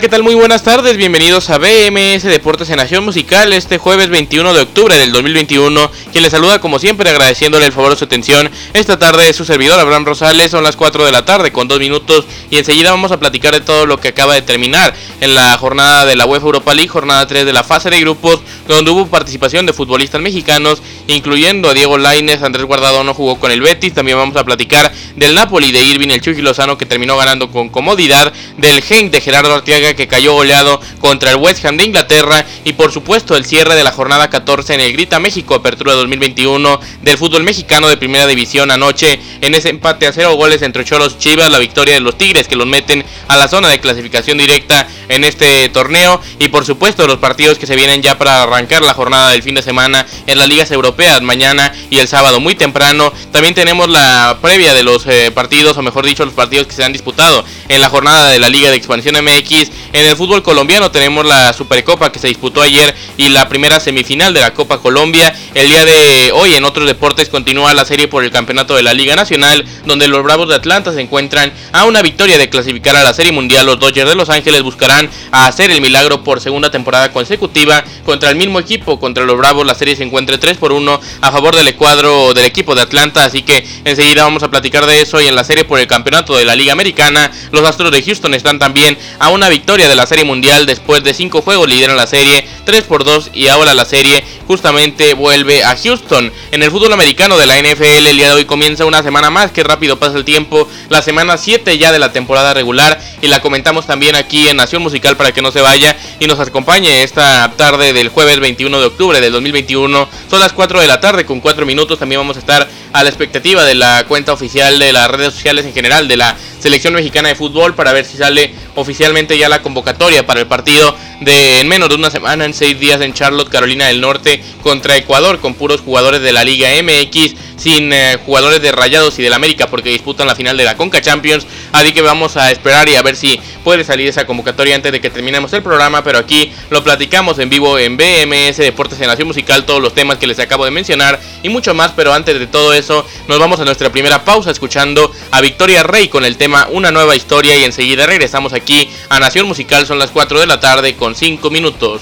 ¿Qué tal? Muy buenas tardes, bienvenidos a BMS Deportes en Nación Musical este jueves 21 de octubre del 2021, quien les saluda como siempre agradeciéndole el favor de su atención. Esta tarde su servidor Abraham Rosales, son las 4 de la tarde con 2 minutos y enseguida vamos a platicar de todo lo que acaba de terminar en la jornada de la UEFA Europa League, jornada 3 de la fase de grupos, donde hubo participación de futbolistas mexicanos, incluyendo a Diego Lainez, Andrés Guardado no jugó con el Betis, también vamos a platicar del Napoli de Irving el Chucky Lozano que terminó ganando con comodidad, del Genk de Gerardo que cayó goleado contra el West Ham de Inglaterra y por supuesto el cierre de la jornada 14 en el Grita México Apertura 2021 del fútbol mexicano de primera división anoche en ese empate a cero goles entre Cholos Chivas, la victoria de los Tigres que los meten a la zona de clasificación directa en este torneo y por supuesto los partidos que se vienen ya para arrancar la jornada del fin de semana en las ligas europeas mañana y el sábado muy temprano. También tenemos la previa de los eh, partidos o mejor dicho los partidos que se han disputado en la jornada de la Liga de Expansión MX en el fútbol colombiano tenemos la Supercopa que se disputó ayer y la primera semifinal de la Copa Colombia. El día de hoy en otros deportes continúa la serie por el campeonato de la Liga Nacional, donde los Bravos de Atlanta se encuentran a una victoria de clasificar a la Serie Mundial. Los Dodgers de Los Ángeles buscarán hacer el milagro por segunda temporada consecutiva contra el mismo equipo, contra los Bravos. La serie se encuentra 3 por 1 a favor del cuadro del equipo de Atlanta, así que enseguida vamos a platicar de eso y en la serie por el campeonato de la Liga Americana. Los Astros de Houston están también a una victoria de la Serie Mundial después de 5 juegos lideran la serie 3 por 2 y ahora la serie justamente vuelve a Houston. En el fútbol americano de la NFL el día de hoy comienza una semana más, que rápido pasa el tiempo, la semana 7 ya de la temporada regular y la comentamos también aquí en Nación Musical para que no se vaya y nos acompañe esta tarde del jueves 21 de octubre del 2021. Son las 4 de la tarde con 4 minutos, también vamos a estar a la expectativa de la cuenta oficial de las redes sociales en general de la selección mexicana de fútbol para ver si sale oficialmente ya la convocatoria para el partido de en menos de una semana, en seis días en Charlotte, Carolina del Norte, contra Ecuador, con puros jugadores de la Liga MX, sin eh, jugadores de Rayados y del América, porque disputan la final de la Conca Champions. Así que vamos a esperar y a ver si puede salir esa convocatoria antes de que terminemos el programa. Pero aquí lo platicamos en vivo en BMS Deportes en Nación Musical, todos los temas que les acabo de mencionar y mucho más. Pero antes de todo eso, nos vamos a nuestra primera pausa escuchando a Victoria Rey con el tema Una nueva historia. Y enseguida regresamos aquí a Nación Musical. Son las 4 de la tarde con 5 minutos.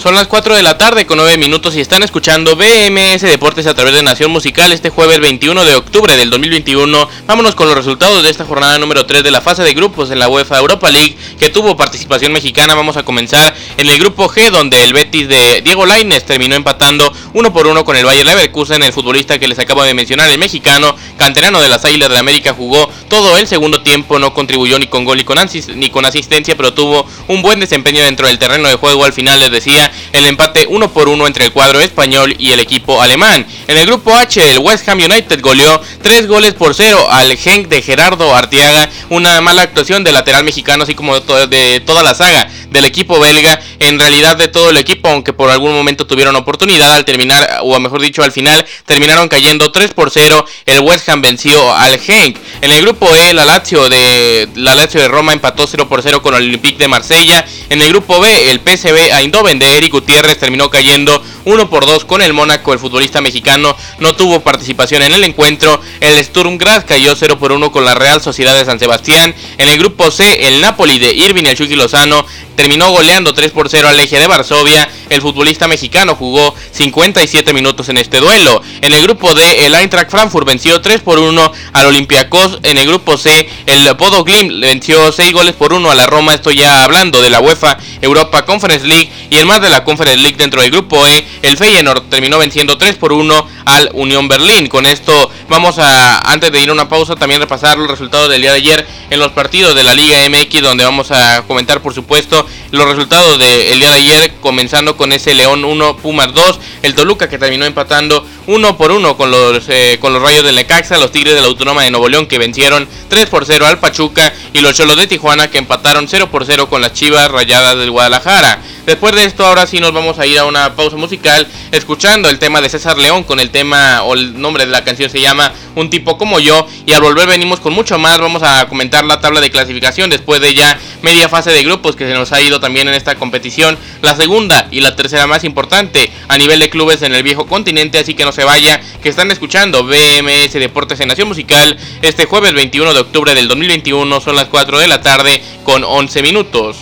Son las 4 de la tarde con 9 minutos y están escuchando BMS Deportes a través de Nación Musical este jueves 21 de octubre del 2021. Vámonos con los resultados de esta jornada número 3 de la fase de grupos en la UEFA Europa League que tuvo participación mexicana. Vamos a comenzar en el grupo G donde el Betis de Diego Lainez terminó empatando 1 por 1 con el Bayer Leverkusen. El futbolista que les acabo de mencionar, el mexicano, canterano de las Águilas de América, jugó todo el segundo tiempo, no contribuyó ni con gol ni con, ni con asistencia, pero tuvo un buen desempeño dentro del terreno de juego. Al final les decía el empate 1 por 1 entre el cuadro español y el equipo alemán. En el grupo H, el West Ham United goleó 3 goles por 0 al Genk de Gerardo Arteaga, una mala actuación del lateral mexicano, así como de, toda la saga del equipo belga, en realidad de todo el equipo, aunque por algún momento tuvieron oportunidad al terminar, o mejor dicho, al final terminaron cayendo 3 por 0, el West Ham venció al Genk. En el grupo E, la Lazio de, la Lazio de Roma empató 0 por 0 con el Olympique de Marsella. En el grupo B, el PSV Eindhoven de Eric Gutiérrez terminó cayendo 1 por 2 con el Mónaco. El futbolista mexicano no tuvo participación en el encuentro. El Sturm Graz cayó 0 por 1 con la Real Sociedad de San Sebastián. En el grupo C, el Napoli de Irving el Chucky Lozano terminó goleando 3 por 0 al Eje de Varsovia. El futbolista mexicano jugó 57 minutos en este duelo. En el grupo D, el Eintracht Frankfurt venció 3 por 1 al Olympiacos. En el grupo C, el Bodo Glim venció 6 goles por 1 a la Roma. Estoy ya hablando de la UEFA Europa Conference League. Y en más de la Conference League dentro del grupo E, el Feyenoord terminó venciendo 3 por 1 al Unión Berlín. Con esto vamos a, antes de ir a una pausa, también repasar los resultados del día de ayer en los partidos de la Liga MX, donde vamos a comentar, por supuesto, los resultados del día de ayer, comenzando con ese León 1, Pumas 2, el Toluca que terminó empatando 1 por 1 con los, eh, con los Rayos del Necaxa, los Tigres de la Autónoma de Nuevo León que vencieron 3 por 0 al Pachuca y los Cholos de Tijuana que empataron 0 por 0 con las Chivas Rayadas del Guadalajara. Después de esto, ahora sí nos vamos a ir a una pausa musical escuchando el tema de César León con el tema o el nombre de la canción se llama un tipo como yo. Y al volver venimos con mucho más. Vamos a comentar la tabla de clasificación después de ya media fase de grupos que se nos ha ido también en esta competición. La segunda y la tercera más importante a nivel de clubes en el viejo continente. Así que no se vaya, que están escuchando BMS Deportes en Nación Musical este jueves 21 de octubre del 2021. Son las 4 de la tarde con 11 minutos.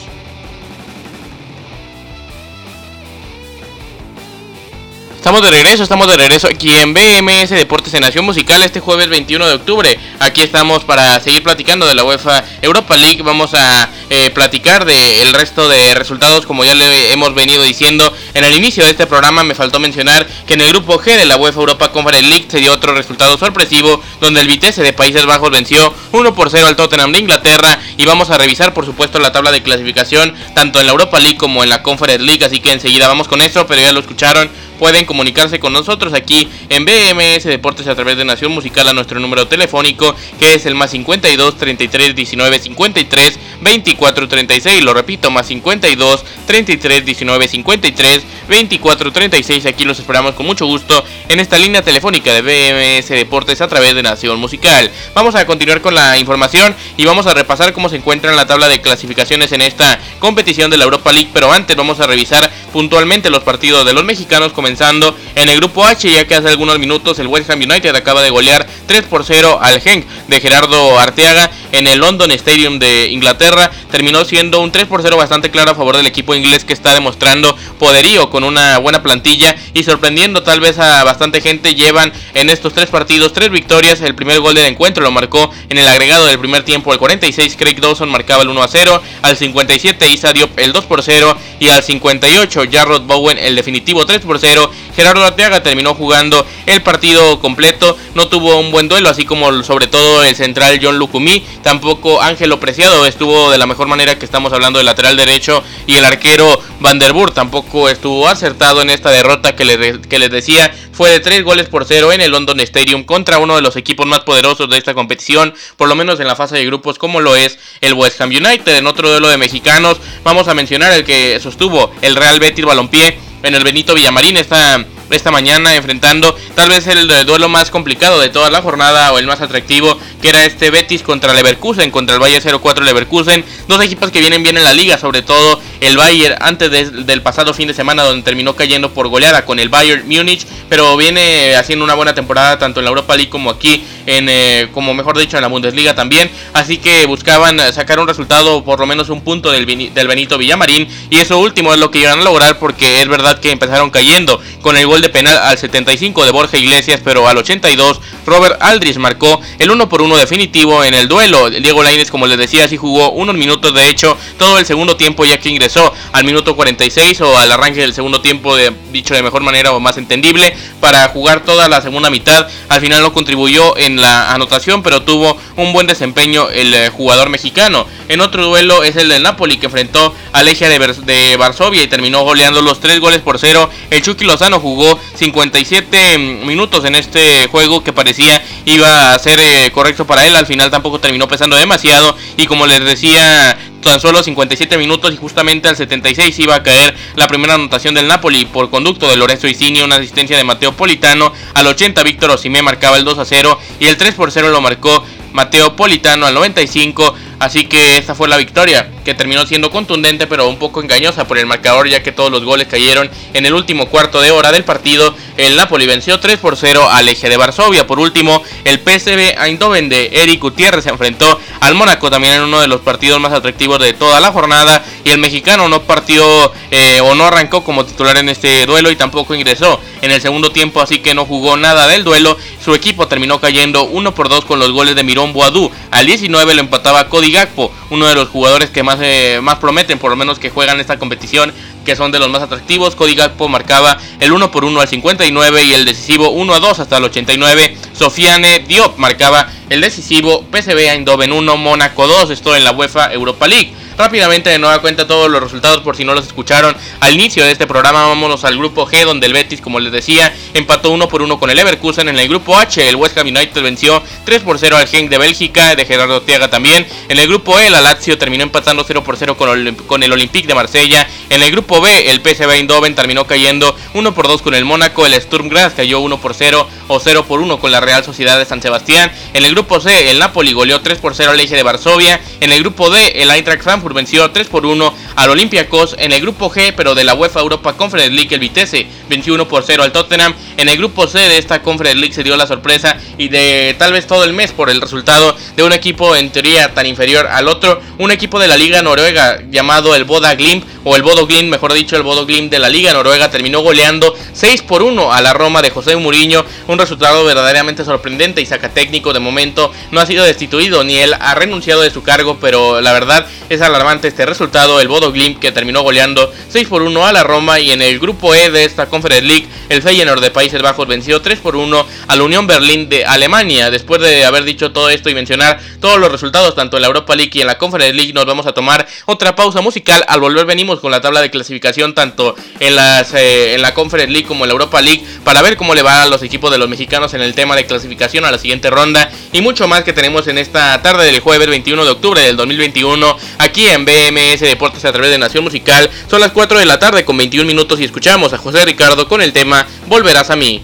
Estamos de regreso, estamos de regreso aquí en BMS Deportes en Nación Musical este jueves 21 de octubre. Aquí estamos para seguir platicando de la UEFA Europa League. Vamos a eh, platicar del resto de resultados como ya le hemos venido diciendo en el inicio de este programa. Me faltó mencionar que en el grupo G de la UEFA Europa Conference League se dio otro resultado sorpresivo donde el Vitesse de Países Bajos venció 1 por 0 al Tottenham de Inglaterra y vamos a revisar por supuesto la tabla de clasificación tanto en la Europa League como en la Conference League. Así que enseguida vamos con eso, pero ya lo escucharon pueden comunicarse con nosotros aquí en BMS Deportes a través de Nación Musical a nuestro número telefónico que es el más 52 33 19 53 24 36. Lo repito, más 52 33 19 53 24 36. Aquí los esperamos con mucho gusto en esta línea telefónica de BMS Deportes a través de Nación Musical. Vamos a continuar con la información y vamos a repasar cómo se encuentra en la tabla de clasificaciones en esta competición de la Europa League. Pero antes vamos a revisar puntualmente los partidos de los mexicanos comenzando en el grupo H ya que hace algunos minutos el West Ham United acaba de golear 3 por 0 al Genk de Gerardo Arteaga en el London Stadium de Inglaterra. Terminó siendo un 3 por 0 bastante claro a favor del equipo inglés que está demostrando poderío con una buena plantilla y sorprendiendo tal vez a bastante gente. Llevan en estos tres partidos tres victorias. El primer gol del encuentro lo marcó en el agregado del primer tiempo. El 46 Craig Dawson marcaba el 1 a 0. Al 57 Isa Diop el 2 por 0. Y al 58 Jarrod Bowen el definitivo 3 por 0. Gerardo Arteaga terminó jugando el partido completo. No tuvo un buen duelo, así como sobre todo el central John Lucumí. Tampoco Ángelo Preciado estuvo de la mejor manera que estamos hablando del lateral derecho. Y el arquero Vanderburg tampoco estuvo acertado en esta derrota que les, que les decía. Fue de 3 goles por 0 en el London Stadium contra uno de los equipos más poderosos de esta competición. Por lo menos en la fase de grupos como lo es el West Ham United. En otro duelo de mexicanos vamos a mencionar el que sostuvo el Real Betis Balompié en el Benito Villamarín esta, esta mañana enfrentando tal vez el duelo más complicado de toda la jornada o el más atractivo que era este Betis contra Leverkusen, contra el Bayern 04 Leverkusen, dos equipos que vienen bien en la liga, sobre todo el Bayern antes del pasado fin de semana donde terminó cayendo por goleada con el Bayern Múnich, pero viene haciendo una buena temporada tanto en la Europa League como aquí en eh, como mejor dicho en la Bundesliga también, así que buscaban sacar un resultado por lo menos un punto del, del Benito Villamarín y eso último es lo que iban a lograr porque es verdad que empezaron cayendo con el gol de penal al 75 de Borja Iglesias, pero al 82 Robert Aldrich marcó el 1 por 1 definitivo en el duelo. Diego Lainez, como les decía, sí jugó unos minutos, de hecho, todo el segundo tiempo ya que ingresó al minuto 46 o al arranque del segundo tiempo, de, dicho de mejor manera o más entendible, para jugar toda la segunda mitad. Al final no contribuyó en la anotación, pero tuvo un buen desempeño el eh, jugador mexicano. En otro duelo es el del Napoli que enfrentó a Legia de, de Varsovia y terminó goleando los 3 goles por 0. El Chucky Lozano jugó 57 minutos en este juego que parecía iba a ser eh, correcto para él. Al final tampoco terminó pesando demasiado. Y como les decía, tan solo 57 minutos y justamente al 76 iba a caer la primera anotación del Napoli por conducto de Lorenzo Insigne, una asistencia de Mateo Politano. Al 80 Víctor Osimé marcaba el 2 a 0 y el 3 por 0 lo marcó Mateo Politano al 95. Así que esta fue la victoria, que terminó siendo contundente pero un poco engañosa por el marcador ya que todos los goles cayeron en el último cuarto de hora del partido. El Napoli venció 3 por 0 al Eje de Varsovia. Por último, el PSV Eindhoven de Eric Gutiérrez se enfrentó al Mónaco también en uno de los partidos más atractivos de toda la jornada. Y el mexicano no partió eh, o no arrancó como titular en este duelo y tampoco ingresó en el segundo tiempo, así que no jugó nada del duelo. Su equipo terminó cayendo 1 por 2 con los goles de Mirón Boadú. Al 19 lo empataba Cody Gakpo, uno de los jugadores que más, eh, más prometen, por lo menos que juegan esta competición, que son de los más atractivos. Cody Gakpo marcaba el 1 por 1 al 59 y el decisivo 1 a 2 hasta el 89. Sofiane Diop marcaba el decisivo PSV Eindhoven 1, Mónaco 2, esto en la UEFA Europa League. Rápidamente de nueva cuenta todos los resultados por si no los escucharon al inicio de este programa. Vámonos al grupo G donde el Betis, como les decía, empató 1 por 1 con el Leverkusen. En el grupo H el West Ham United venció 3 por 0 al Genk de Bélgica, de Gerardo Tiaga también. En el grupo E la Lazio terminó empatando 0 por 0 con el, con el Olympique de Marsella. En el grupo B el PSV Eindhoven terminó cayendo 1 por 2 con el Mónaco. El Sturm Graz cayó 1 por 0 o 0 por 1 con la Real Sociedad de San Sebastián. En el grupo C el Napoli goleó 3 por 0 al Eje de Varsovia. En el grupo D el Eintracht Frankfurt venció 3 por 1 al Olympiacos. En el grupo G pero de la UEFA Europa Conference League el Vitesse venció 1 por 0 al Tottenham. En el grupo C de esta Conference League se dio la sorpresa y de tal vez todo el mes por el resultado de un equipo en teoría tan inferior al otro, un equipo de la Liga Noruega llamado el Boda Glimp o el Bodo Glimp, mejor dicho, el Bodo Glimp de la Liga Noruega terminó goleando 6 por 1 a la Roma de José Mourinho, un resultado verdaderamente sorprendente y saca técnico de momento no ha sido destituido ni él ha renunciado de su cargo, pero la verdad es este resultado, el Bodo Glimp que terminó goleando 6 por 1 a la Roma y en el grupo E de esta Conference League el Feyenoord de Países Bajos venció 3 por 1 a la Unión Berlín de Alemania. Después de haber dicho todo esto y mencionar todos los resultados tanto en la Europa League y en la Conference League, nos vamos a tomar otra pausa musical. Al volver venimos con la tabla de clasificación tanto en, las, eh, en la Conference League como en la Europa League para ver cómo le va a los equipos de los mexicanos en el tema de clasificación a la siguiente ronda y mucho más que tenemos en esta tarde del jueves 21 de octubre del 2021 aquí en BMS Deportes a través de Nación Musical. Son las 4 de la tarde con 21 minutos y escuchamos a José Ricardo con el tema Volverás a mí.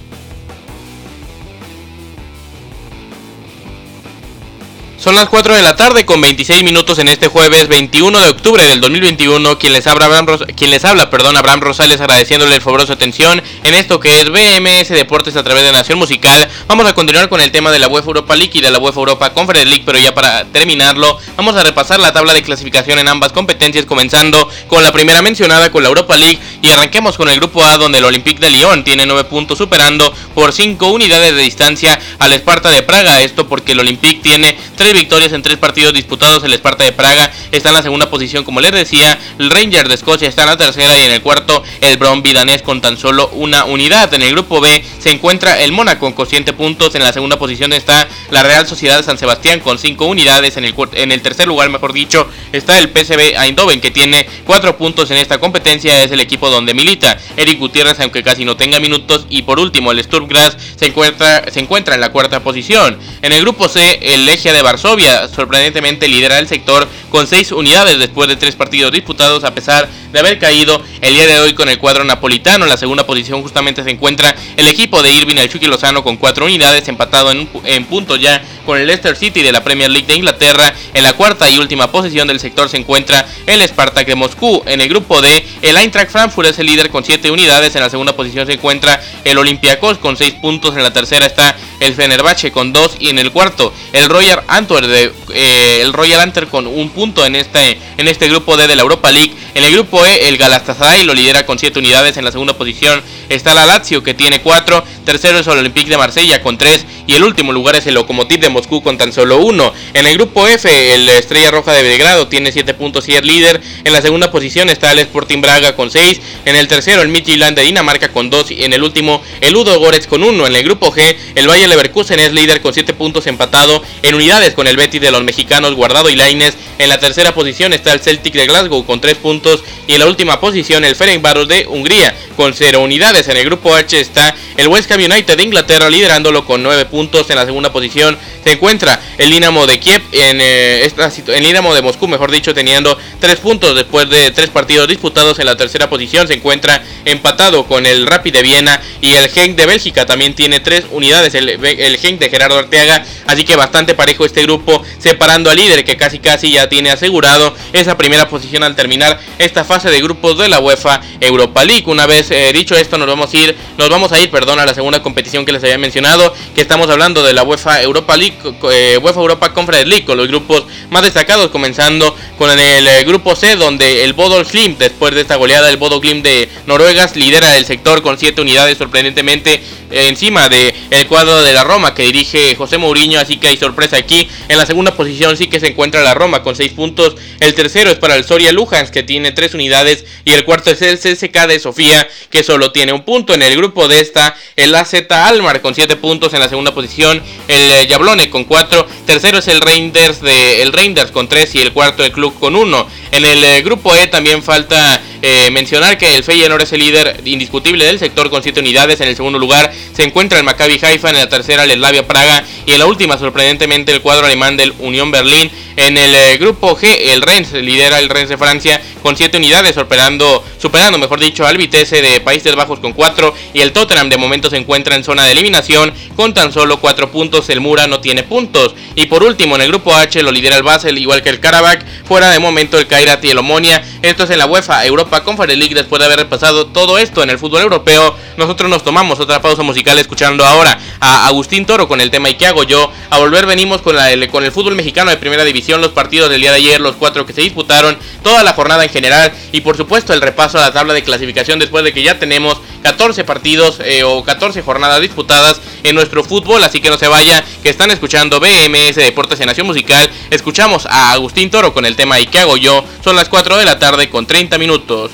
Son las 4 de la tarde con 26 minutos en este jueves 21 de octubre del 2021. Quien les habla, Abraham, quien les habla perdón, Abraham Rosales agradeciéndole el favoroso atención en esto que es BMS Deportes a través de Nación Musical. Vamos a continuar con el tema de la UEFA Europa League y de la UEFA Europa Conference League, pero ya para terminarlo vamos a repasar la tabla de clasificación en ambas competencias, comenzando con la primera mencionada con la Europa League y arranquemos con el grupo A donde el Olympique de Lyon tiene 9 puntos superando por 5 unidades de distancia al Esparta de Praga. Esto porque el Olympique tiene 3 victorias en tres partidos disputados. El Esparta de Praga está en la segunda posición, como les decía. El Ranger de Escocia está en la tercera y en el cuarto el Bromby danés con tan solo una unidad. En el grupo B se encuentra el Mónaco con 7 puntos. En la segunda posición está la Real Sociedad de San Sebastián con 5 unidades. En el, en el tercer lugar, mejor dicho, está el PSV Eindhoven que tiene 4 puntos en esta competencia. Es el equipo donde milita Eric Gutiérrez, aunque casi no tenga minutos. Y por último, el Sturm se encuentra, se encuentra en la cuarta posición. En el grupo C, el Legia de Varsovia sorprendentemente lidera el sector con 6 unidades después de 3 partidos disputados a pesar de haber caído el día de hoy con el cuadro napolitano. En la segunda posición justamente se encuentra el equipo de Irving El Chucky Lozano con 4 unidades empatado en, en puntos ya con el Leicester City de la Premier League de Inglaterra. En la cuarta y última posición del sector se encuentra el Spartak de Moscú. En el grupo D, el Eintracht Frankfurt es el líder con 7 unidades. En la segunda posición se encuentra el Olympiacos con 6 puntos. En la tercera está el Fenerbahce con 2 y en el cuarto el Royal Antwerp de eh, el Royal Antwerp con un punto en este en este grupo D de la Europa League. En el grupo E el Galatasaray lo lidera con 7 unidades. En la segunda posición está la Lazio que tiene 4. Tercero es el Olympique de Marsella con 3 y el último lugar es el Lokomotiv de Moscú con tan solo 1. En el grupo F el Estrella Roja de Belgrado tiene 7 puntos y es líder. En la segunda posición está el Sporting Braga con 6. En el tercero el Midtjylland de Dinamarca con 2 y en el último el Udo Goretz con 1. En el grupo G el Valle Leverkusen es líder con 7 puntos empatado en unidades con el Betis de los mexicanos Guardado y Laines. En la tercera posición está el Celtic de Glasgow con 3 puntos y en la última posición el Ferencváros de Hungría con 0 unidades. En el grupo H está el West Ham United de Inglaterra liderándolo con 9 puntos. En la segunda posición se encuentra el Dinamo de Kiev en eh, esta el Dinamo de Moscú, mejor dicho, teniendo 3 puntos después de 3 partidos disputados. En la tercera posición se encuentra empatado con el Rapid de Viena y el Genk de Bélgica también tiene 3 unidades. El, el Genk de Gerardo Arteaga, así que bastante parejo este grupo, separando al líder que casi casi ya tiene asegurado esa primera posición al terminar esta fase de grupos de la UEFA Europa League. Una vez eh, dicho esto, nos vamos a ir, nos vamos a ir, perdón, a la segunda competición que les había mencionado, que estamos hablando de la UEFA Europa League, eh, UEFA Europa Conference League, los grupos más destacados, comenzando con el eh, grupo C, donde el Bodo Slim, después de esta goleada, el Bodo Glim de Noruegas lidera el sector con 7 unidades, sorprendentemente encima de el cuadro de la Roma que dirige José Mourinho, así que hay sorpresa aquí. En la segunda posición sí que se encuentra la Roma con 6 puntos. El tercero es para el Soria Lujans que tiene 3 unidades y el cuarto es el CSK de Sofía que solo tiene un punto. En el grupo de esta el AZ Almar con 7 puntos en la posición, el Jablone con 4, tercero es el Reinders de el Reinders con 3 y el cuarto el club con 1. En el eh, grupo E también falta eh, mencionar que el Feyenoord es el líder indiscutible del sector con 7 unidades. En el segundo lugar se encuentra el Maccabi Haifa, en la tercera el Slavia Praga y en la última sorprendentemente el cuadro alemán del Unión Berlín. En el eh, grupo G el Rennes lidera el Rennes de Francia con 7 unidades, superando, superando mejor dicho al Vitesse de Países Bajos con 4 y el Tottenham de momento se encuentra en zona de eliminación con tan solo 4 puntos. El Mura no tiene puntos. Y por último en el grupo H lo lidera el Basel igual que el Karabakh. Fuera de momento el Kairat y el Omonia. Esto es en la UEFA Europa Conference League después de haber repasado todo esto en el fútbol europeo. Nosotros nos tomamos otra pausa musical escuchando ahora a Agustín Toro con el tema ¿Y qué hago yo? A volver venimos con, la, con el fútbol mexicano de primera división, los partidos del día de ayer, los cuatro que se disputaron, toda la jornada en general y por supuesto el repaso a la tabla de clasificación después de que ya tenemos 14 partidos eh, o 14 jornadas disputadas en nuestro fútbol. Así que no se vaya, que están escuchando BMS Deportes en Nación Musical. Escuchamos a Agustín Toro con el tema ¿Y qué hago yo? Son las 4 de la tarde con 30 minutos.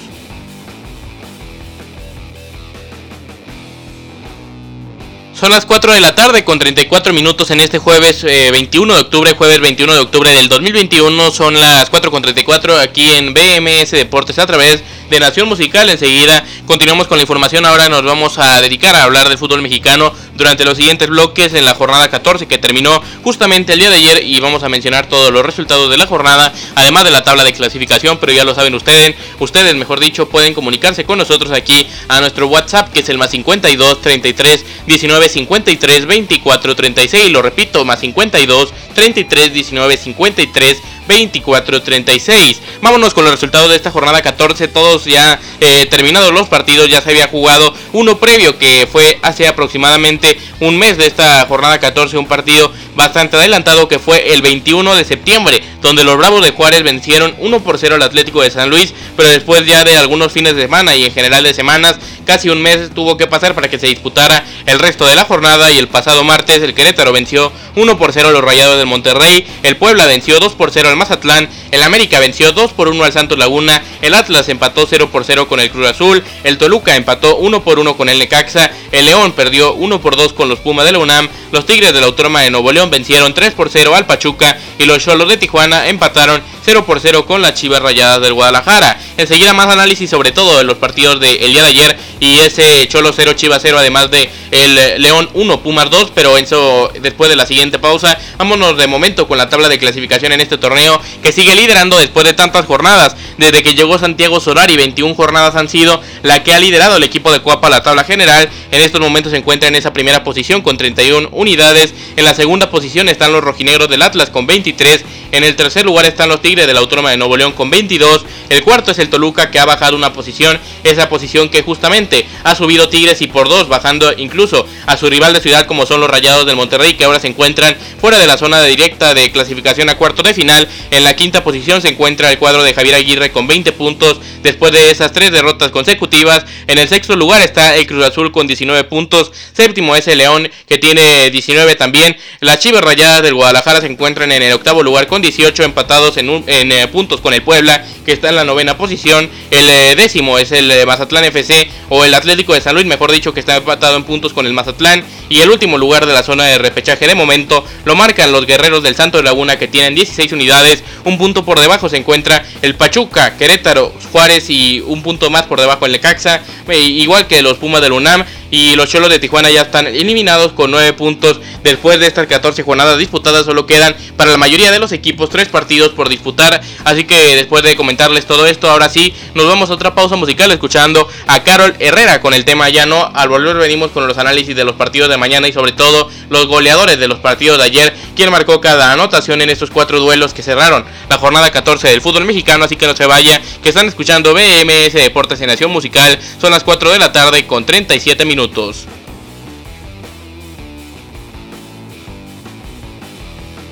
Son las 4 de la tarde con 34 minutos en este jueves 21 eh, de octubre, jueves 21 de octubre del 2021. Son las 4 con 34 aquí en BMS Deportes a través de Nación Musical. Enseguida continuamos con la información. Ahora nos vamos a dedicar a hablar del fútbol mexicano durante los siguientes bloques en la jornada 14 que terminó justamente el día de ayer y vamos a mencionar todos los resultados de la jornada, además de la tabla de clasificación, pero ya lo saben ustedes, ustedes mejor dicho pueden comunicarse con nosotros aquí a nuestro WhatsApp que es el más 52 33 19 53 24 36. Lo repito, más 52 33 19 53 24 36. Vámonos con los resultados de esta jornada 14. Todos ya eh, terminados los partidos, ya se había jugado uno previo que fue hace aproximadamente un mes de esta jornada 14. Un partido bastante adelantado que fue el 21 de septiembre, donde los Bravos de Juárez vencieron 1 por 0 al Atlético de San Luis, pero después ya de algunos fines de semana y en general de semanas, casi un mes tuvo que pasar para que se disputara el resto de la jornada y el pasado martes el Querétaro venció 1 por 0 a los Rayados del Monterrey, el Puebla venció 2 por 0 al Mazatlán, el América venció 2 por 1 al Santos Laguna, el Atlas empató 0 por 0 con el Cruz Azul, el Toluca empató 1 por 1 con el Necaxa, el León perdió 1 por 2 con los Pumas de la UNAM, los Tigres de la Autónoma de Nuevo León vencieron 3 por 0 al Pachuca y los Cholos de Tijuana empataron 0 por 0 con las Chivas Rayadas del Guadalajara. Enseguida más análisis sobre todo de los partidos del día de ayer y ese Cholo 0 Chivas 0 además de el León 1 Pumas 2, pero eso después de la siguiente pausa. Vámonos de momento con la tabla de clasificación en este torneo que sigue liderando después de tantas jornadas. Desde que llegó Santiago Solari, 21 jornadas han sido la que ha liderado el equipo de Cuapa la tabla general. En estos momentos se encuentra en esa primera posición con 31 unidades. En la segunda posición están los rojinegros del Atlas con 23. En el tercer lugar están los Tigres de la Autónoma de Nuevo León con 22. El cuarto es el Toluca que ha bajado una posición. Esa posición que justamente ha subido Tigres y por dos, bajando incluso a su rival de ciudad como son los Rayados del Monterrey que ahora se encuentran fuera de la zona directa de clasificación a cuarto de final. En la quinta posición se encuentra el cuadro de Javier Aguirre con 20 puntos después de esas tres derrotas consecutivas. En el sexto lugar está el Cruz Azul con 19 puntos. Séptimo es el León que tiene 19 también. Las Chivas Rayadas del Guadalajara se encuentran en el octavo lugar con 18 empatados en, en eh, puntos con el Puebla que está en la novena posición. El eh, décimo es el eh, Mazatlán FC o el Atlético de San Luis, mejor dicho, que está empatado en puntos con el Mazatlán. Y el último lugar de la zona de repechaje de momento lo marcan los guerreros del Santo de Laguna que tienen 16 unidades. Un punto por debajo se encuentra el Pachuca, Querétaro, Juárez y un punto más por debajo el Necaxa. Igual que los Pumas del UNAM y los Cholos de Tijuana ya están eliminados con 9 puntos después de estas 14 jornadas disputadas. Solo quedan para la mayoría de los equipos 3 partidos por disputar. Así que después de comentarles todo esto, ahora sí nos vamos a otra pausa musical escuchando a Carol Herrera con el tema ya no. Al volver venimos con los análisis de los partidos de mañana y sobre todo los goleadores de los partidos de ayer. Quien marcó cada anotación en estos cuatro duelos que cerraron la jornada 14 del fútbol mexicano. Así que no se vaya, que están escuchando BMS Deportes en Nación Musical. Son las 4 de la tarde con 37 minutos.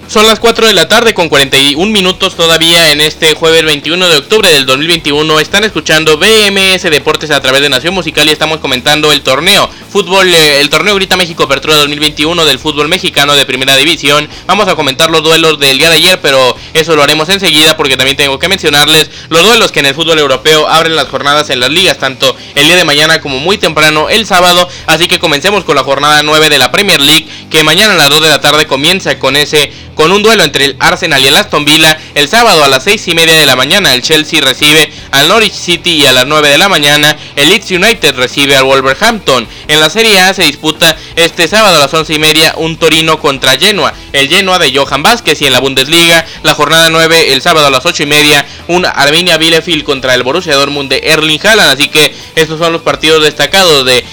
Son las 4 de la tarde con 41 minutos todavía en este jueves 21 de octubre del 2021. Están escuchando BMS Deportes a través de Nación Musical y estamos comentando el torneo fútbol, eh, el torneo Grita México Apertura 2021 del fútbol mexicano de primera división. Vamos a comentar los duelos del día de ayer, pero eso lo haremos enseguida porque también tengo que mencionarles los duelos que en el fútbol europeo abren las jornadas en las ligas, tanto el día de mañana como muy temprano el sábado. Así que comencemos con la jornada 9 de la Premier League, que mañana a las 2 de la tarde comienza con ese con un duelo entre el Arsenal y el Aston Villa. El sábado a las 6 y media de la mañana el Chelsea recibe al Norwich City y a las 9 de la mañana el Leeds United recibe al Wolverhampton. La Serie A se disputa este sábado a las 11 y media un Torino contra Genoa. El Genoa de Johan Vázquez y en la Bundesliga la jornada 9 el sábado a las 8 y media un Arminia Bielefeld contra el Borussia Dortmund de Erling Haaland. Así que estos son los partidos destacados de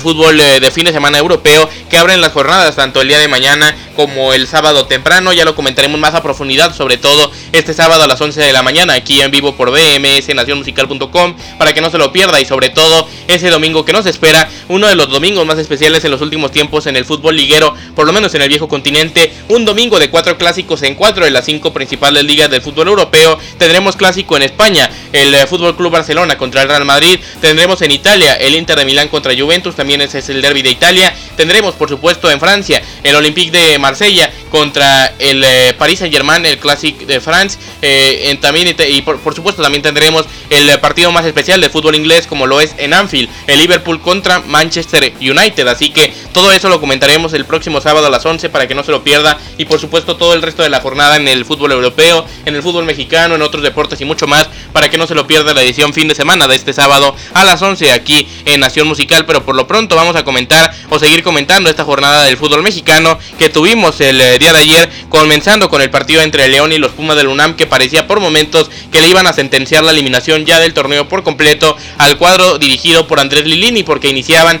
fútbol eh, de fin de semana europeo que abren las jornadas tanto el día de mañana como el sábado temprano. Ya lo comentaremos más a profundidad, sobre todo este sábado a las 11 de la mañana aquí en vivo por BMS Nacionmusical.com para que no se lo pierda y sobre todo ese domingo que nos espera, uno de los domingos más especiales en los últimos tiempos en el fútbol liguero, por lo menos en el viejo continente, un domingo de cuatro clásicos en cuatro de las cinco principales ligas del fútbol europeo. Tendremos clásico en España, el eh, Fútbol Club Barcelona contra el Real Madrid. Tendremos en Italia el Inter de Milán contra Juventus, también ese es el derby de Italia. Tendremos por supuesto en Francia el Olympique de Marsella contra el eh, Paris Saint Germain, el Classic de France. Eh, en, también, y por, supuesto también tendremos el partido más especial de fútbol inglés como lo es en Anfield, el Liverpool contra Manchester United. Así que todo eso lo comentaremos el próximo sábado a las 11 para que no se lo pierda. Y por supuesto todo el resto de la jornada en el fútbol europeo, en el fútbol mexicano, en otros deportes y mucho más para que no se lo pierda la edición fin de semana de este sábado a las 11 aquí en Nación Musical. Pero por lo pronto vamos a comentar o seguir comentando esta jornada del fútbol mexicano que tuvimos el eh, día de ayer, comenzando con el partido entre León y los Pumas del UNAM, que parecía por momentos que le iban a sentenciar la eliminación ya del torneo por completo al cuadro dirigido por Andrés Lilini, porque iniciaban,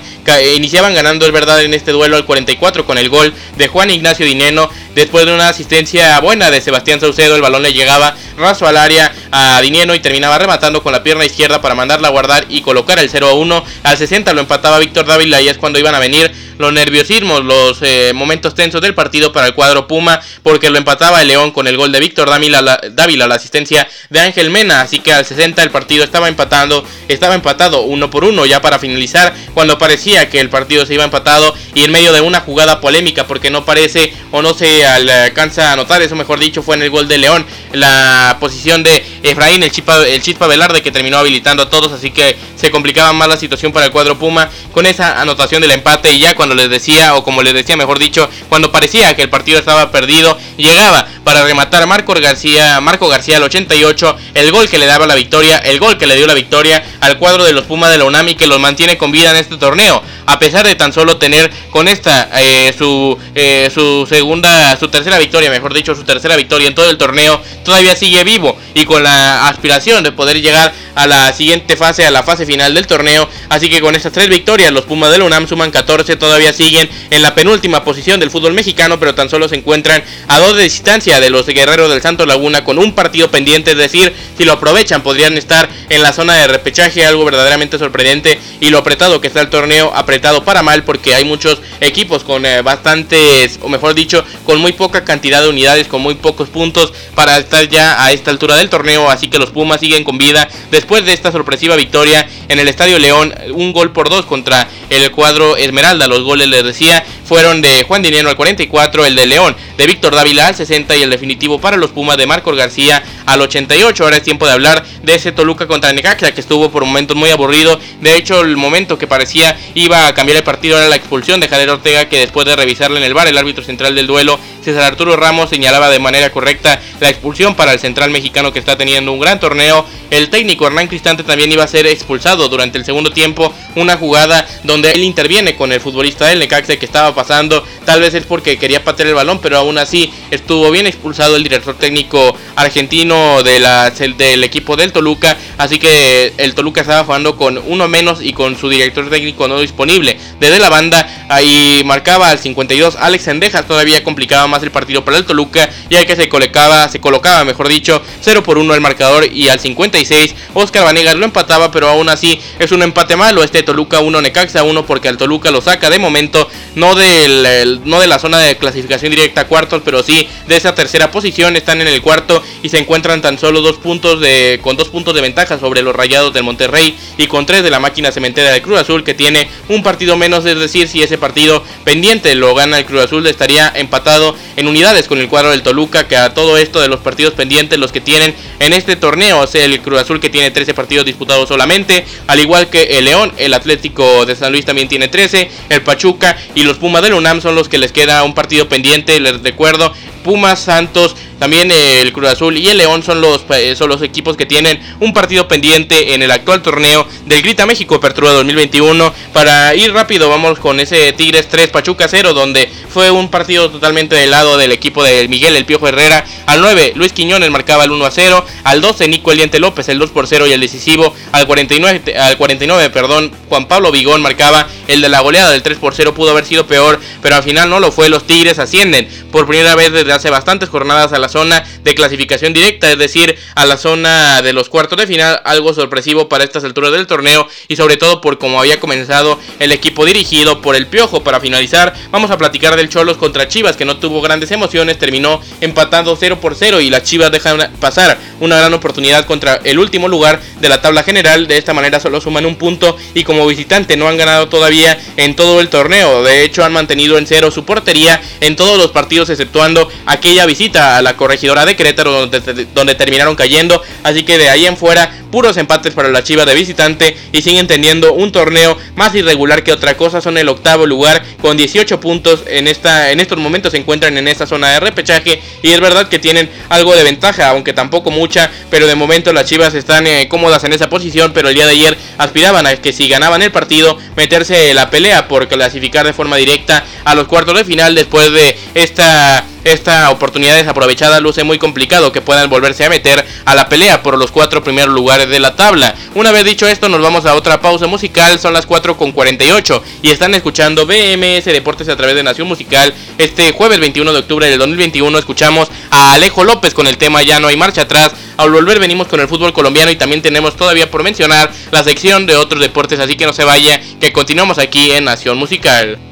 iniciaban ganando el verdad en este duelo al 44 con el gol de Juan Ignacio Dineno Después de una asistencia buena de Sebastián Saucedo, el balón le llegaba raso al área a Dinieno y terminaba rematando con la pierna izquierda para mandarla a guardar y colocar el 0 a 1. Al 60 lo empataba Víctor Dávila y es cuando iban a venir los nerviosismos, los eh, momentos tensos del partido para el cuadro Puma, porque lo empataba el León con el gol de Víctor Dávila, la, Dávila, la asistencia de Ángel Mena. Así que al 60 el partido estaba empatando, estaba empatado uno por uno ya para finalizar, cuando parecía que el partido se iba empatado y en medio de una jugada polémica, porque no parece o no se alcanza a notar, eso mejor dicho, fue en el gol de León, la posición de Efraín, el Chispa, el Chispa Velarde, que terminó habilitando a todos, así que se complicaba más la situación para el cuadro Puma con esa anotación del empate. Y ya cuando les decía, o como les decía mejor dicho, cuando parecía que el partido estaba perdido, llegaba para rematar Marco García, Marco García al 88, el gol que le daba la victoria, el gol que le dio la victoria al cuadro de los Pumas de la UNAMI que los mantiene con vida en este torneo, a pesar de tan solo tener con esta eh, su, eh, su segunda su tercera victoria, mejor dicho, su tercera victoria en todo el torneo, todavía sigue vivo y con la aspiración de poder llegar a la siguiente fase, a la fase final del torneo. Así que con estas tres victorias, los Pumas del UNAM suman 14, todavía siguen en la penúltima posición del fútbol mexicano, pero tan solo se encuentran a dos de distancia de los guerreros del Santo Laguna con un partido pendiente, es decir, si lo aprovechan podrían estar en la zona de repechaje, algo verdaderamente sorprendente y lo apretado que está el torneo, apretado para mal porque hay muchos equipos con eh, bastantes, o mejor dicho, con muy poca cantidad de unidades, con muy pocos puntos para estar ya a esta altura del torneo. Así que los Pumas siguen con vida después de esta sorpresiva victoria en el Estadio León, un gol por dos contra el cuadro Esmeralda. Los goles, les decía, fueron de Juan Dinero al 44, el de León de Víctor Dávila al 60 y el definitivo para los Pumas de Marcos García al 88. Ahora es tiempo de hablar de ese Toluca contra Necaxa que estuvo por momentos muy aburrido. De hecho, el momento que parecía iba a cambiar el partido era la expulsión de Javier Ortega que después de revisarle en el bar el árbitro central del duelo César Arturo Ramos señalaba de manera correcta la expulsión para el central mexicano que está teniendo un gran torneo. El técnico Hernán Cristante también iba a ser expulsado durante el segundo tiempo, una jugada él interviene con el futbolista del Necaxa que estaba pasando, tal vez es porque quería patear el balón, pero aún así estuvo bien expulsado el director técnico argentino del equipo del Toluca, así que el Toluca estaba jugando con uno menos y con su director técnico no disponible. Desde la banda ahí marcaba al 52 Alex Endejas, todavía complicaba más el partido para el Toluca, ya que se colocaba, se colocaba, mejor dicho, 0 por 1 el marcador y al 56 Oscar Vanegas lo empataba, pero aún así es un empate malo, este Toluca 1 Necaxa 1 porque al Toluca lo saca de momento no de del, no de la zona de clasificación directa a cuartos, pero sí de esa tercera posición. Están en el cuarto y se encuentran tan solo dos puntos de, con dos puntos de ventaja sobre los rayados del Monterrey y con tres de la máquina cementera de Cruz Azul, que tiene un partido menos. Es decir, si ese partido pendiente lo gana el Cruz Azul, estaría empatado en unidades con el cuadro del Toluca, que a todo esto de los partidos pendientes, los que tienen en este torneo, o el Cruz Azul que tiene 13 partidos disputados solamente, al igual que el León, el Atlético de San Luis también tiene 13, el Pachuca y los Pumas del UNAM son los que les queda un partido pendiente, les recuerdo, Pumas, Santos, también el Cruz Azul y el León son los, eh, son los equipos que tienen un partido pendiente en el actual torneo del Grita México Apertura 2021. Para ir rápido, vamos con ese Tigres 3 Pachuca 0, donde fue un partido totalmente del lado del equipo de Miguel El Piojo Herrera. Al 9, Luis Quiñones marcaba el 1 a 0. Al 12, Nico Eliente López el 2 por 0 y el decisivo. Al 49, al 49 perdón, Juan Pablo Vigón marcaba el de la goleada del 3 por 0. Pudo haber sido peor, pero al final no lo fue. Los Tigres ascienden por primera vez desde hace bastantes jornadas a la zona de clasificación directa, es decir, a la zona de los cuartos de final, algo sorpresivo para estas alturas del torneo y sobre todo por cómo había comenzado el equipo dirigido por el Piojo. Para finalizar, vamos a platicar del Cholos contra Chivas, que no tuvo grandes emociones, terminó empatando 0 por 0 y las Chivas dejan pasar una gran oportunidad contra el último lugar de la tabla general. De esta manera solo suman un punto y como visitante no han ganado todavía en todo el torneo. De hecho, han mantenido en cero su portería en todos los partidos, exceptuando aquella visita a la corregidora de Querétaro donde, donde terminaron cayendo. Así que de ahí en fuera, puros empates para la Chivas de visitante y siguen teniendo un torneo más irregular que otra cosa. Son el octavo lugar con 18 puntos en, esta, en estos momentos se encuentran en esta zona de repechaje y es verdad que tienen algo de ventaja, aunque tampoco mucha, pero de momento las Chivas están eh, cómodas en esa posición, pero el día de ayer aspiraban a que si ganaban el partido meterse la pelea por clasificar de forma directa a los cuartos de final después de esta esta oportunidad desaprovechada luce muy complicado que puedan volverse a meter a la pelea por los cuatro primeros lugares de la tabla. Una vez dicho esto, nos vamos a otra pausa musical, son las 4 con 48 y están escuchando BMS Deportes a través de Nación Musical. Este jueves 21 de octubre del 2021 escuchamos a Alejo López con el tema Ya no hay marcha atrás. Al volver venimos con el fútbol colombiano y también tenemos todavía por mencionar la sección de otros deportes, así que no se vaya, que continuamos aquí en Nación Musical.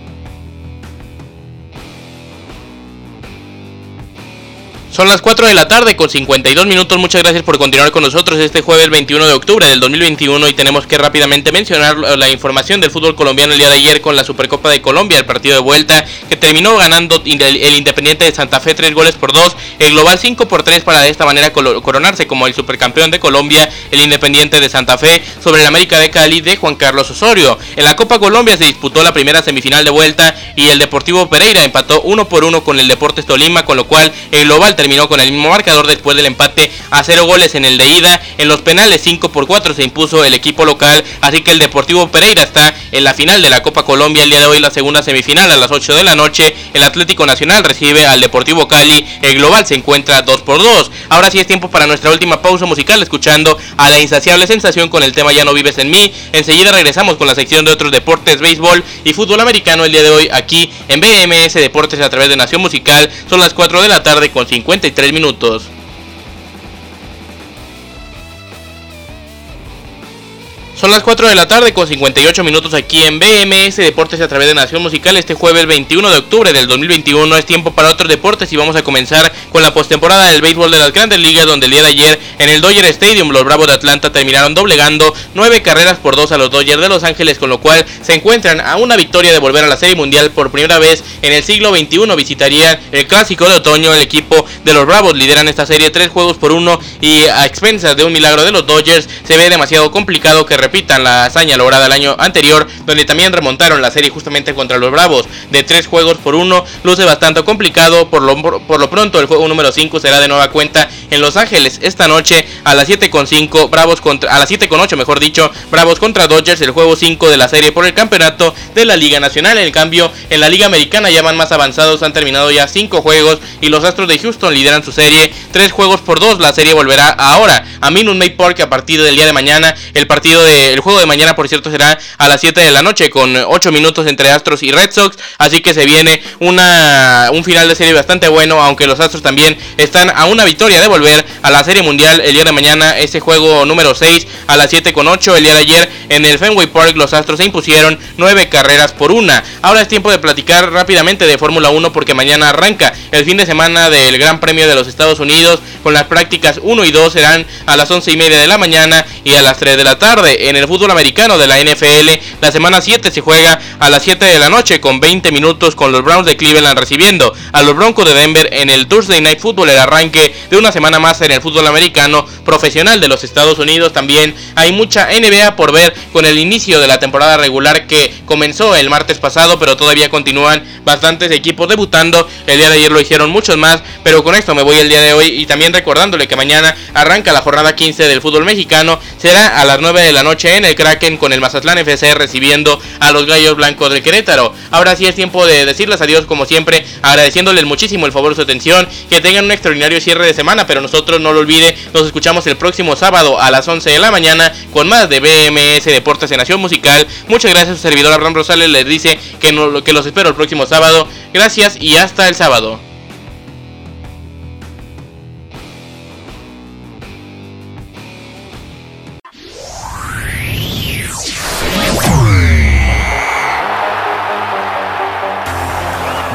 Son las 4 de la tarde con 52 minutos. Muchas gracias por continuar con nosotros este jueves 21 de octubre del 2021 y tenemos que rápidamente mencionar la información del fútbol colombiano el día de ayer con la Supercopa de Colombia, el partido de vuelta que terminó ganando el Independiente de Santa Fe 3 goles por 2, el global 5 por 3 para de esta manera coronarse como el supercampeón de Colombia, el Independiente de Santa Fe sobre el América de Cali de Juan Carlos Osorio. En la Copa Colombia se disputó la primera semifinal de vuelta y el Deportivo Pereira empató 1 por 1 con el Deportes Tolima, con lo cual el global terminó con el mismo marcador después del empate a 0 goles en el de ida. En los penales 5 por 4 se impuso el equipo local, así que el Deportivo Pereira está en la final de la Copa Colombia el día de hoy, la segunda semifinal a las 8 de la noche. El Atlético Nacional recibe al Deportivo Cali, el global se encuentra 2 por 2. Ahora sí es tiempo para nuestra última pausa musical escuchando a la insaciable sensación con el tema Ya no vives en mí. Enseguida regresamos con la sección de otros deportes, béisbol y fútbol americano el día de hoy aquí en BMS Deportes a través de Nación Musical. Son las 4 de la tarde con 53 minutos. Son las 4 de la tarde con 58 minutos aquí en BMS Deportes a través de Nación Musical. Este jueves 21 de octubre del 2021 es tiempo para otros deportes y vamos a comenzar con la postemporada del béisbol de las grandes ligas donde el día de ayer en el Dodger Stadium los Bravos de Atlanta terminaron doblegando 9 carreras por 2 a los Dodgers de Los Ángeles con lo cual se encuentran a una victoria de volver a la Serie Mundial por primera vez en el siglo XXI. Visitarían el clásico de otoño. El equipo de los Bravos lideran esta serie 3 juegos por 1 y a expensas de un milagro de los Dodgers se ve demasiado complicado que repitan la hazaña lograda el año anterior, donde también remontaron la serie justamente contra los Bravos de tres juegos por uno. Luce bastante complicado, por lo, por lo pronto el juego número 5 será de nueva cuenta en Los Ángeles esta noche a las 7.5, Bravos contra, a las 7.8 mejor dicho, Bravos contra Dodgers, el juego 5 de la serie por el campeonato de la Liga Nacional. En cambio, en la Liga Americana ya van más avanzados, han terminado ya 5 juegos y los Astros de Houston lideran su serie 3 juegos por 2. La serie volverá ahora a Minute Maid Park a partir del día de mañana. El partido de el juego de mañana, por cierto, será a las 7 de la noche con 8 minutos entre Astros y Red Sox. Así que se viene una, un final de serie bastante bueno, aunque los Astros también están a una victoria de volver a la Serie Mundial el día de mañana. Ese juego número 6 a las 7 con 8. El día de ayer en el Fenway Park los Astros se impusieron 9 carreras por una. Ahora es tiempo de platicar rápidamente de Fórmula 1 porque mañana arranca el fin de semana del Gran Premio de los Estados Unidos con las prácticas 1 y 2 serán a las 11 y media de la mañana y a las 3 de la tarde. En el fútbol americano de la NFL, la semana 7 se juega a las 7 de la noche con 20 minutos con los Browns de Cleveland recibiendo a los Broncos de Denver en el Thursday Night Football, el arranque de una semana más en el fútbol americano profesional de los Estados Unidos. También hay mucha NBA por ver con el inicio de la temporada regular que comenzó el martes pasado, pero todavía continúan bastantes equipos debutando. El día de ayer lo hicieron muchos más, pero con esto me voy el día de hoy y también recordándole que mañana arranca la jornada 15 del fútbol mexicano. Será a las 9 de la noche en el Kraken con el Mazatlán FC recibiendo a los Gallos Blancos de Querétaro. Ahora sí es tiempo de decirles adiós como siempre, agradeciéndoles muchísimo el favor de su atención, que tengan un extraordinario cierre de semana, pero nosotros no lo olvide, nos escuchamos el próximo sábado a las 11 de la mañana con más de BMS Deportes en Nación Musical. Muchas gracias, su servidor Abraham Rosales les dice que, no, que los espero el próximo sábado. Gracias y hasta el sábado.